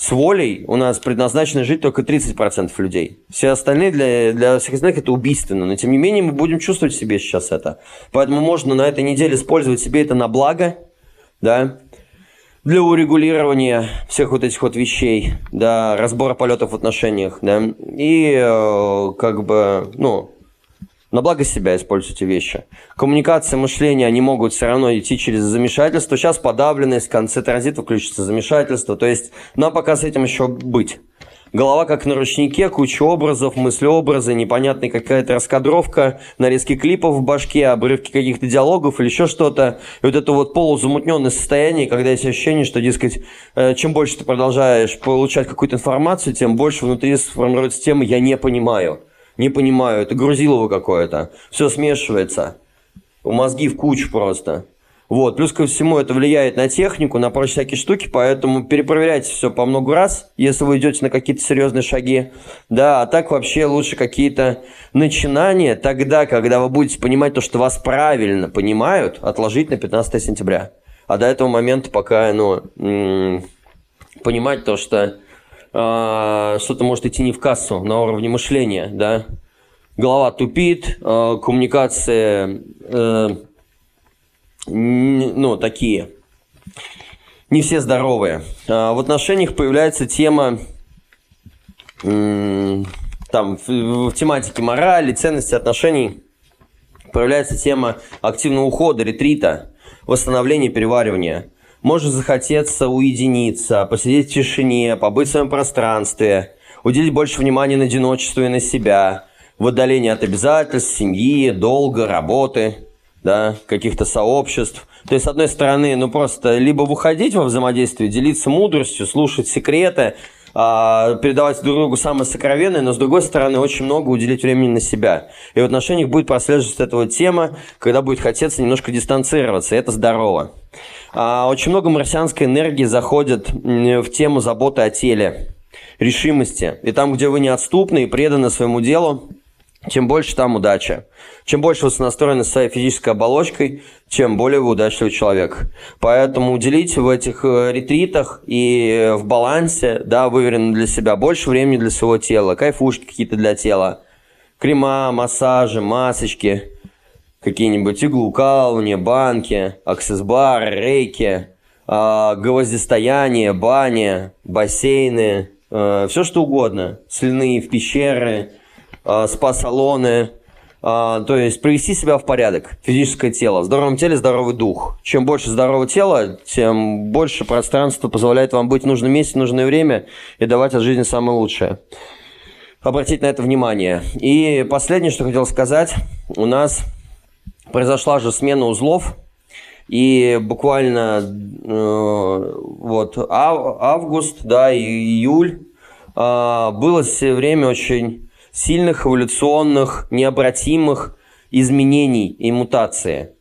B: с волей у нас предназначено жить только 30% людей. Все остальные для, для всех остальных это убийственно. Но тем не менее мы будем чувствовать себе сейчас это. Поэтому можно на этой неделе использовать себе это на благо, да, для урегулирования всех вот этих вот вещей, да, разбора полетов в отношениях, да, и э, как бы, ну, на благо себя используйте вещи. Коммуникация, мышление, они могут все равно идти через замешательство. Сейчас подавленность, в конце транзита включится замешательство. То есть нам пока с этим еще быть. Голова как на ручнике, куча образов, мыслеобразы, непонятная какая-то раскадровка, нарезки клипов в башке, обрывки каких-то диалогов или еще что-то. И вот это вот полузамутненное состояние, когда есть ощущение, что, дескать, э, чем больше ты продолжаешь получать какую-то информацию, тем больше внутри сформируется тема «я не понимаю». Не понимаю, это грузилово какое-то. Все смешивается. Мозги в кучу просто. Вот. Плюс ко всему это влияет на технику, на прочие всякие штуки, поэтому перепроверяйте все по много раз, если вы идете на какие-то серьезные шаги. Да, а так вообще лучше какие-то начинания тогда, когда вы будете понимать то, что вас правильно понимают, отложить на 15 сентября. А до этого момента пока, ну, понимать то, что что-то может идти не в кассу на уровне мышления, да, голова тупит, э, коммуникации, э, ну, такие, не все здоровые. А в отношениях появляется тема, там, в тематике морали, ценности отношений, появляется тема активного ухода, ретрита, восстановления, переваривания. Может захотеться уединиться, посидеть в тишине, побыть в своем пространстве, уделить больше внимания на одиночество и на себя, в отдалении от обязательств, семьи, долга, работы, да, каких-то сообществ. То есть, с одной стороны, ну просто либо выходить во взаимодействие, делиться мудростью, слушать секреты, а, передавать друг другу самое сокровенное, но с другой стороны очень много уделить времени на себя. И в отношениях будет прослеживаться эта тема, когда будет хотеться немножко дистанцироваться, и это здорово. А, очень много марсианской энергии заходит в тему заботы о теле, решимости. И там, где вы неотступны и преданы своему делу, тем больше там удача. Чем больше вы настроены своей физической оболочкой, тем более вы удачливый человек. Поэтому уделите в этих э, ретритах и в балансе, да, выверенно для себя, больше времени для своего тела, кайфушки какие-то для тела, крема, массажи, масочки, какие-нибудь иглоукалывания, банки, аксессбар, рейки, э, гвоздистояние, бани, бассейны, э, все что угодно, соляные в пещеры – э, спа-салоны, Uh, то есть привести себя в порядок, физическое тело. В здоровом теле здоровый дух. Чем больше здорового тела, тем больше пространства позволяет вам быть в нужном месте, в нужное время и давать от жизни самое лучшее. Обратить на это внимание. И последнее, что хотел сказать, у нас произошла же смена узлов, и буквально э, вот ав, август, да, июль э, было все время очень сильных эволюционных, необратимых изменений и мутации.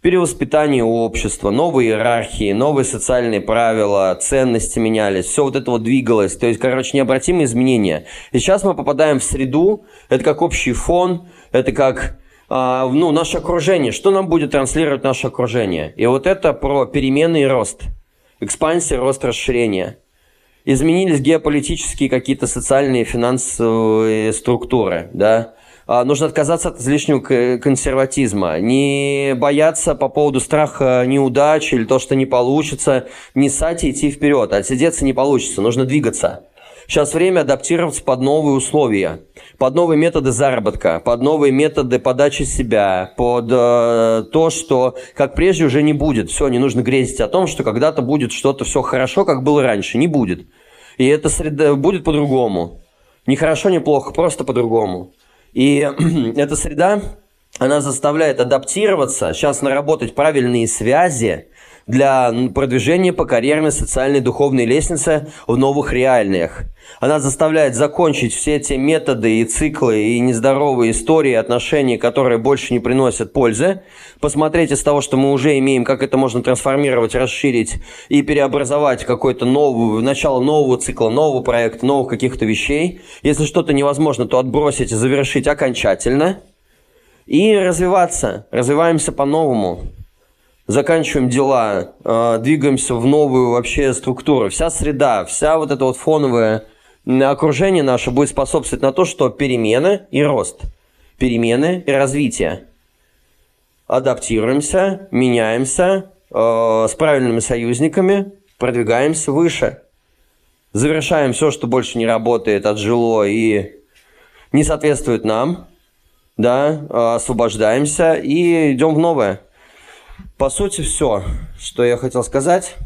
B: Перевоспитание общества, новые иерархии, новые социальные правила, ценности менялись, все вот это вот двигалось. То есть, короче, необратимые изменения. И сейчас мы попадаем в среду, это как общий фон, это как ну, наше окружение, что нам будет транслировать наше окружение. И вот это про перемены и рост. Экспансия, рост, расширение изменились геополитические какие-то социальные финансовые структуры, да, а, нужно отказаться от излишнего консерватизма, не бояться по поводу страха неудачи или то, что не получится, не ссать и идти вперед, отсидеться не получится, нужно двигаться. Сейчас время адаптироваться под новые условия, под новые методы заработка, под новые методы подачи себя, под э, то, что как прежде уже не будет. Все, не нужно грезить о том, что когда-то будет что-то все хорошо, как было раньше. Не будет. И эта среда будет по-другому. Не хорошо, не плохо, просто по-другому. И эта среда, она заставляет адаптироваться, сейчас наработать правильные связи, для продвижения по карьерной, социальной, духовной лестнице в новых реальных. Она заставляет закончить все те методы и циклы и нездоровые истории, отношения, которые больше не приносят пользы, посмотреть из того, что мы уже имеем, как это можно трансформировать, расширить и переобразовать какой-то новый, начало нового цикла, нового проекта, новых каких-то вещей. Если что-то невозможно, то отбросить и завершить окончательно. И развиваться, развиваемся по-новому заканчиваем дела, э, двигаемся в новую вообще структуру. Вся среда, вся вот это вот фоновое окружение наше будет способствовать на то, что перемены и рост, перемены и развитие. Адаптируемся, меняемся э, с правильными союзниками, продвигаемся выше. Завершаем все, что больше не работает, отжило и не соответствует нам, да, э, освобождаемся и идем в новое. По сути, все, что я хотел сказать.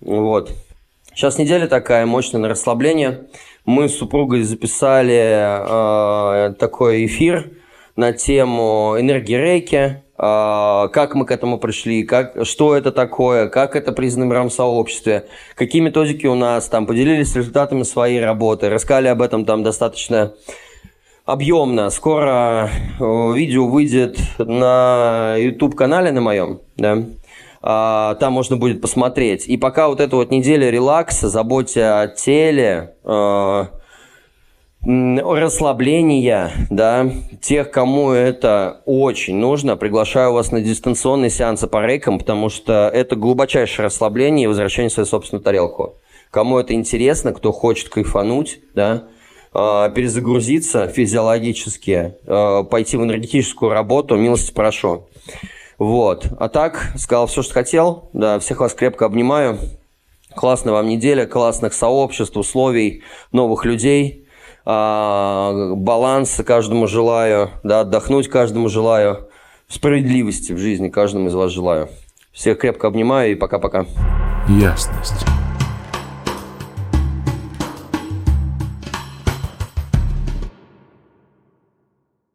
B: Вот. Сейчас неделя такая мощная на расслабление. Мы с супругой записали э, такой эфир на тему энергии рейки, э, как мы к этому пришли, как, что это такое, как это признано в мировом сообществе, какие методики у нас, там поделились результатами своей работы, рассказали об этом там достаточно объемно. Скоро э, видео выйдет на YouTube-канале на моем, да. А, там можно будет посмотреть. И пока вот эта вот неделя релакса, заботе о теле, э, расслабления, да, тех, кому это очень нужно, приглашаю вас на дистанционные сеансы по рейкам, потому что это глубочайшее расслабление и возвращение в свою собственную тарелку. Кому это интересно, кто хочет кайфануть, да, перезагрузиться физиологически, э, пойти в энергетическую работу, милости прошу. Вот. А так, сказал все, что хотел. Да, всех вас крепко обнимаю. Классная вам неделя, классных сообществ, условий, новых людей. А, баланса каждому желаю, да, отдохнуть каждому желаю. Справедливости в жизни каждому из вас желаю. Всех крепко обнимаю и пока-пока.
A: Ясность.